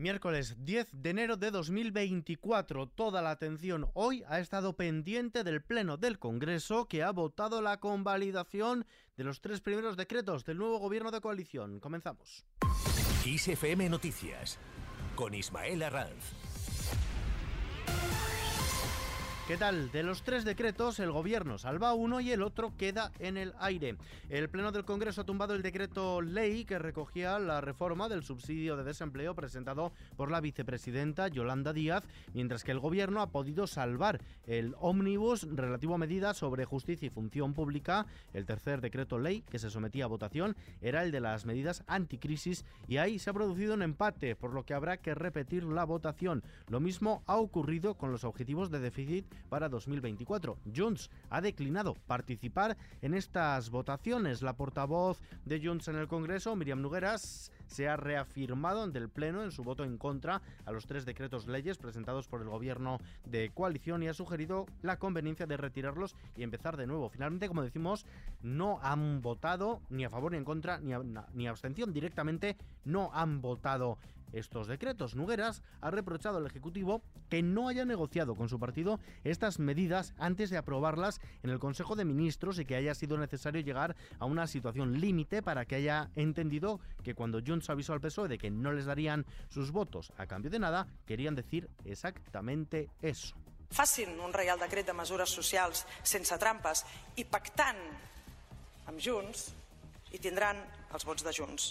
Miércoles 10 de enero de 2024. Toda la atención hoy ha estado pendiente del Pleno del Congreso que ha votado la convalidación de los tres primeros decretos del nuevo gobierno de coalición. Comenzamos. XFM Noticias con Ismael Arranz. ¿Qué tal? De los tres decretos, el gobierno salva uno y el otro queda en el aire. El Pleno del Congreso ha tumbado el decreto ley que recogía la reforma del subsidio de desempleo presentado por la vicepresidenta Yolanda Díaz, mientras que el gobierno ha podido salvar el ómnibus relativo a medidas sobre justicia y función pública. El tercer decreto ley que se sometía a votación era el de las medidas anticrisis y ahí se ha producido un empate, por lo que habrá que repetir la votación. Lo mismo ha ocurrido con los objetivos de déficit para 2024. Junts ha declinado participar en estas votaciones. La portavoz de Junts en el Congreso, Miriam Nugueras, se ha reafirmado ante el Pleno en su voto en contra a los tres decretos leyes presentados por el gobierno de coalición y ha sugerido la conveniencia de retirarlos y empezar de nuevo. Finalmente, como decimos, no han votado ni a favor ni en contra ni, ni abstención. Directamente no han votado estos decretos. Nugueras ha reprochado al Ejecutivo que no haya negociado con su partido estas medidas antes de aprobarlas en el Consejo de Ministros y que haya sido necesario llegar a una situación límite para que haya entendido que cuando Junts avisó al PSOE de que no les darían sus votos a cambio de nada, querían decir exactamente eso. Facin un Real Decret de mesures socials sense trampes i pactant amb Junts i tindran els vots de Junts.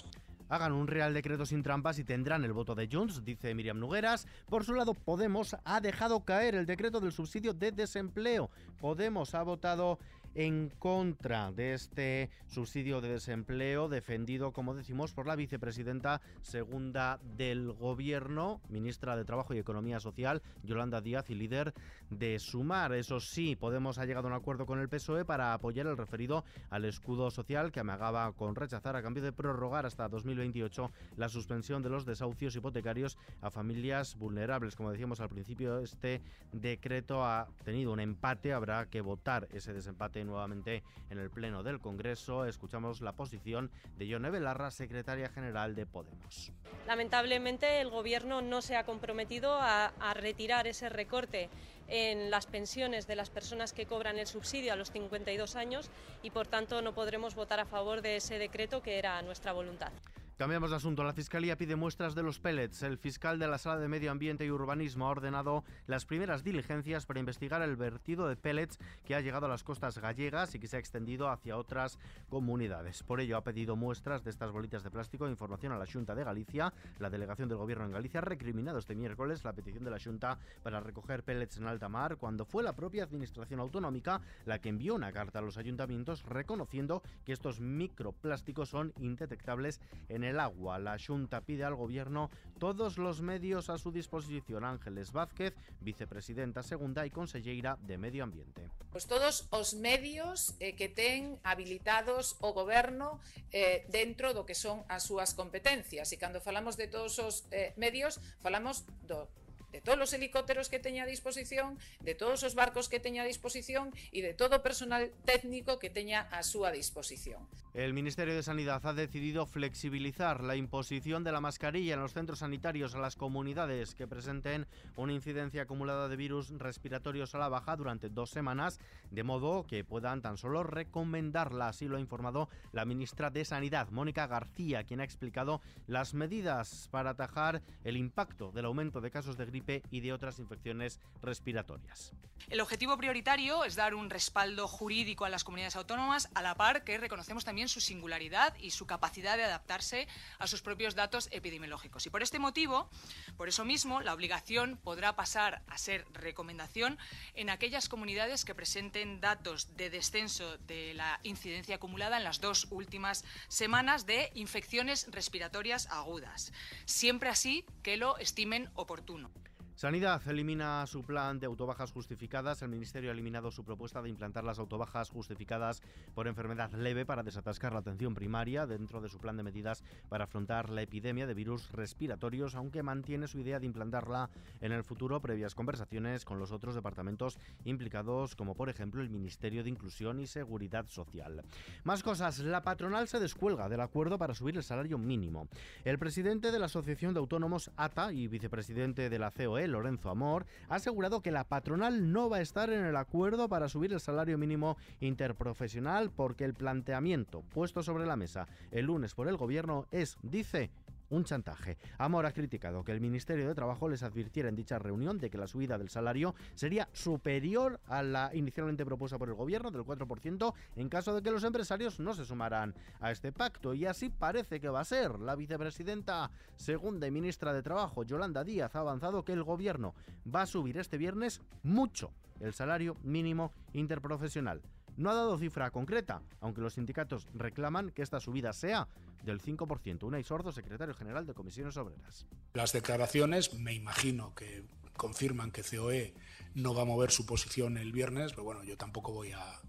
Hagan un Real Decreto sin trampas y tendrán el voto de Junts, dice Miriam Nugueras. Por su lado, Podemos ha dejado caer el decreto del subsidio de desempleo. Podemos ha votado en contra de este subsidio de desempleo defendido, como decimos, por la vicepresidenta segunda del gobierno, ministra de Trabajo y Economía Social, Yolanda Díaz, y líder de Sumar. Eso sí, Podemos ha llegado a un acuerdo con el PSOE para apoyar el referido al escudo social que amagaba con rechazar a cambio de prorrogar hasta 2028 la suspensión de los desahucios hipotecarios a familias vulnerables. Como decíamos al principio, este decreto ha tenido un empate, habrá que votar ese desempate nuevamente en el Pleno del Congreso. Escuchamos la posición de Yone Belarra, secretaria general de Podemos. Lamentablemente el Gobierno no se ha comprometido a, a retirar ese recorte en las pensiones de las personas que cobran el subsidio a los 52 años y por tanto no podremos votar a favor de ese decreto que era nuestra voluntad. Cambiamos de asunto. La Fiscalía pide muestras de los pellets. El fiscal de la Sala de Medio Ambiente y Urbanismo ha ordenado las primeras diligencias para investigar el vertido de pellets que ha llegado a las costas gallegas y que se ha extendido hacia otras comunidades. Por ello ha pedido muestras de estas bolitas de plástico e información a la Junta de Galicia. La delegación del Gobierno en Galicia ha recriminado este miércoles la petición de la Junta para recoger pellets en alta mar cuando fue la propia Administración Autonómica la que envió una carta a los ayuntamientos reconociendo que estos microplásticos son indetectables en el el agua. La Junta pide al Gobierno todos los medios a su disposición. Ángeles Vázquez, vicepresidenta segunda e conselleira de Medio Ambiente. Pues todos os medios eh, que ten habilitados o Goberno eh, dentro do que son as súas competencias. E cando falamos de todos os eh, medios, falamos do de todos os helicópteros que teña a disposición, de todos os barcos que teña a disposición e de todo o personal técnico que teña a súa disposición. El Ministerio de Sanidad ha decidido flexibilizar la imposición de la mascarilla en los centros sanitarios a las comunidades que presenten una incidencia acumulada de virus respiratorios a la baja durante dos semanas, de modo que puedan tan solo recomendarla. Así lo ha informado la ministra de Sanidad, Mónica García, quien ha explicado las medidas para atajar el impacto del aumento de casos de gripe y de otras infecciones respiratorias. El objetivo prioritario es dar un respaldo jurídico a las comunidades autónomas, a la par que reconocemos también su singularidad y su capacidad de adaptarse a sus propios datos epidemiológicos. Y por este motivo, por eso mismo, la obligación podrá pasar a ser recomendación en aquellas comunidades que presenten datos de descenso de la incidencia acumulada en las dos últimas semanas de infecciones respiratorias agudas, siempre así que lo estimen oportuno. Sanidad elimina su plan de autobajas justificadas. El Ministerio ha eliminado su propuesta de implantar las autobajas justificadas por enfermedad leve para desatascar la atención primaria dentro de su plan de medidas para afrontar la epidemia de virus respiratorios, aunque mantiene su idea de implantarla en el futuro previas conversaciones con los otros departamentos implicados, como por ejemplo el Ministerio de Inclusión y Seguridad Social. Más cosas. La patronal se descuelga del acuerdo para subir el salario mínimo. El presidente de la Asociación de Autónomos ATA y vicepresidente de la COE, Lorenzo Amor, ha asegurado que la patronal no va a estar en el acuerdo para subir el salario mínimo interprofesional porque el planteamiento puesto sobre la mesa el lunes por el gobierno es, dice, un chantaje. Amor ha criticado que el Ministerio de Trabajo les advirtiera en dicha reunión de que la subida del salario sería superior a la inicialmente propuesta por el gobierno del 4% en caso de que los empresarios no se sumaran a este pacto. Y así parece que va a ser. La vicepresidenta segunda y ministra de Trabajo, Yolanda Díaz, ha avanzado que el gobierno va a subir este viernes mucho el salario mínimo interprofesional. No ha dado cifra concreta, aunque los sindicatos reclaman que esta subida sea del 5%. Unai Sordo, secretario general de Comisiones Obreras. Las declaraciones, me imagino que confirman que COE no va a mover su posición el viernes, pero bueno, yo tampoco voy a,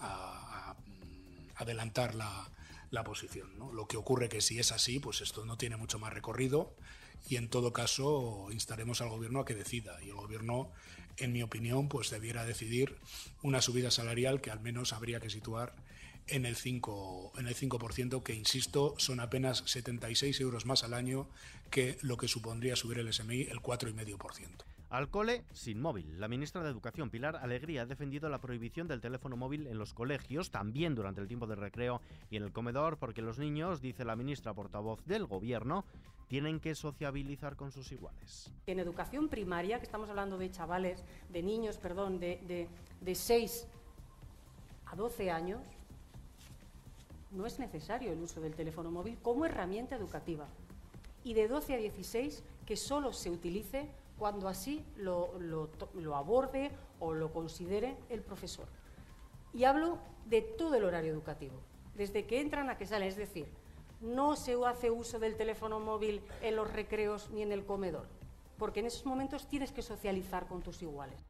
mm, adelantar la, posición. Lo que ocurre que si es así, pues esto no tiene mucho más recorrido y en todo caso instaremos al gobierno a que decida y el gobierno en mi opinión pues debiera decidir una subida salarial que al menos habría que situar en el 5%, en el 5% que, insisto, son apenas 76 euros más al año que lo que supondría subir el SMI el 4,5%. Al cole sin móvil. La ministra de Educación, Pilar Alegría, ha defendido la prohibición del teléfono móvil en los colegios, también durante el tiempo de recreo y en el comedor, porque los niños, dice la ministra portavoz del Gobierno, tienen que sociabilizar con sus iguales. En educación primaria, que estamos hablando de chavales, de niños, perdón, de, de, de 6 a 12 años, no es necesario el uso del teléfono móvil como herramienta educativa. Y de 12 a 16 que solo se utilice cuando así lo, aborde o lo considere el profesor. Y hablo de todo el horario educativo, desde que entran a que salen, es decir, no se hace uso del teléfono móvil en los recreos ni en el comedor, porque en esos momentos tienes que socializar con tus iguales.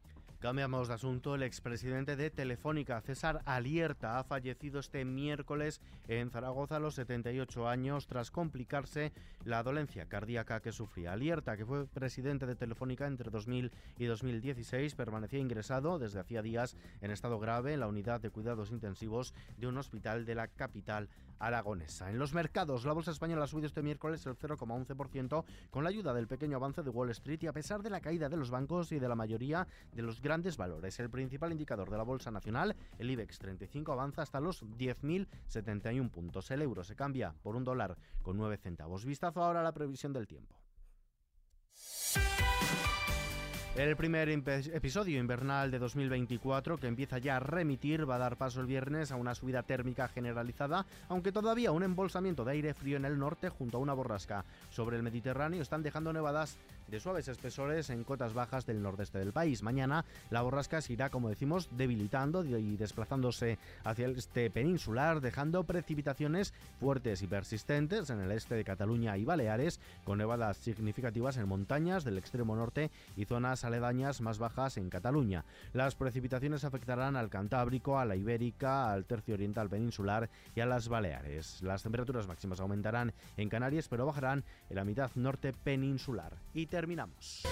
Cambiamos de asunto. El expresidente de Telefónica, César Alierta, ha fallecido este miércoles en Zaragoza a los 78 años tras complicarse la dolencia cardíaca que sufría. Alierta, que fue presidente de Telefónica entre 2000 y 2016, permanecía ingresado desde hacía días en estado grave en la unidad de cuidados intensivos de un hospital de la capital aragonesa. En los mercados, la bolsa española ha subido este miércoles el 0,11% con la ayuda del pequeño avance de Wall Street y a pesar de la caída de los bancos y de la mayoría de los grandes valores. El principal indicador de la bolsa nacional, el IBEX 35, avanza hasta los 10.071 puntos. El euro se cambia por un dólar con 9 centavos. Vistazo ahora a la previsión del tiempo. El primer episodio invernal de 2024, que empieza ya a remitir, va a dar paso el viernes a una subida térmica generalizada, aunque todavía un embolsamiento de aire frío en el norte junto a una borrasca sobre el Mediterráneo están dejando nevadas de suaves espesores en cotas bajas del nordeste del país. Mañana la borrasca se irá, como decimos, debilitando y desplazándose hacia el este peninsular, dejando precipitaciones fuertes y persistentes en el este de Cataluña y Baleares, con nevadas significativas en montañas del extremo norte y zonas aledañas más bajas en Cataluña. Las precipitaciones afectarán al Cantábrico, a la Ibérica, al tercio oriental peninsular y a las Baleares. Las temperaturas máximas aumentarán en Canarias, pero bajarán en la mitad norte peninsular. Y terminamos.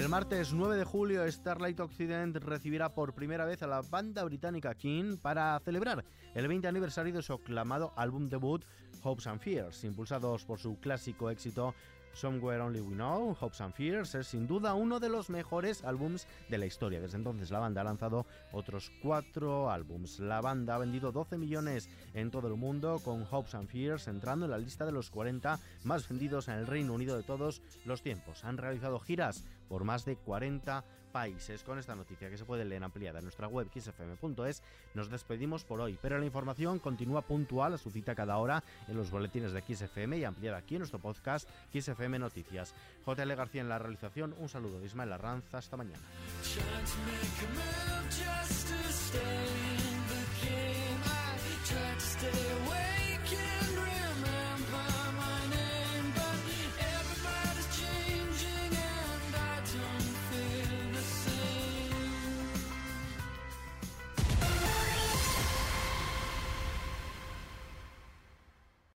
El martes 9 de julio, Starlight Occident recibirá por primera vez a la banda británica King para celebrar el 20 aniversario de su aclamado álbum debut Hopes and Fears, impulsados por su clásico éxito Somewhere Only We Know, Hopes and Fears, es sin duda uno de los mejores álbums de la historia. Desde entonces la banda ha lanzado otros cuatro álbums. La banda ha vendido 12 millones en todo el mundo, con Hopes and Fears entrando en la lista de los 40 más vendidos en el Reino Unido de todos los tiempos. Han realizado giras por más de 40 países. Con esta noticia que se puede leer ampliada en nuestra web xfm.es, nos despedimos por hoy, pero la información continúa puntual a su cita cada hora en los boletines de XFM y ampliada aquí en nuestro podcast XFM Noticias. JL García en la realización, un saludo de Ismael Arranz, hasta mañana.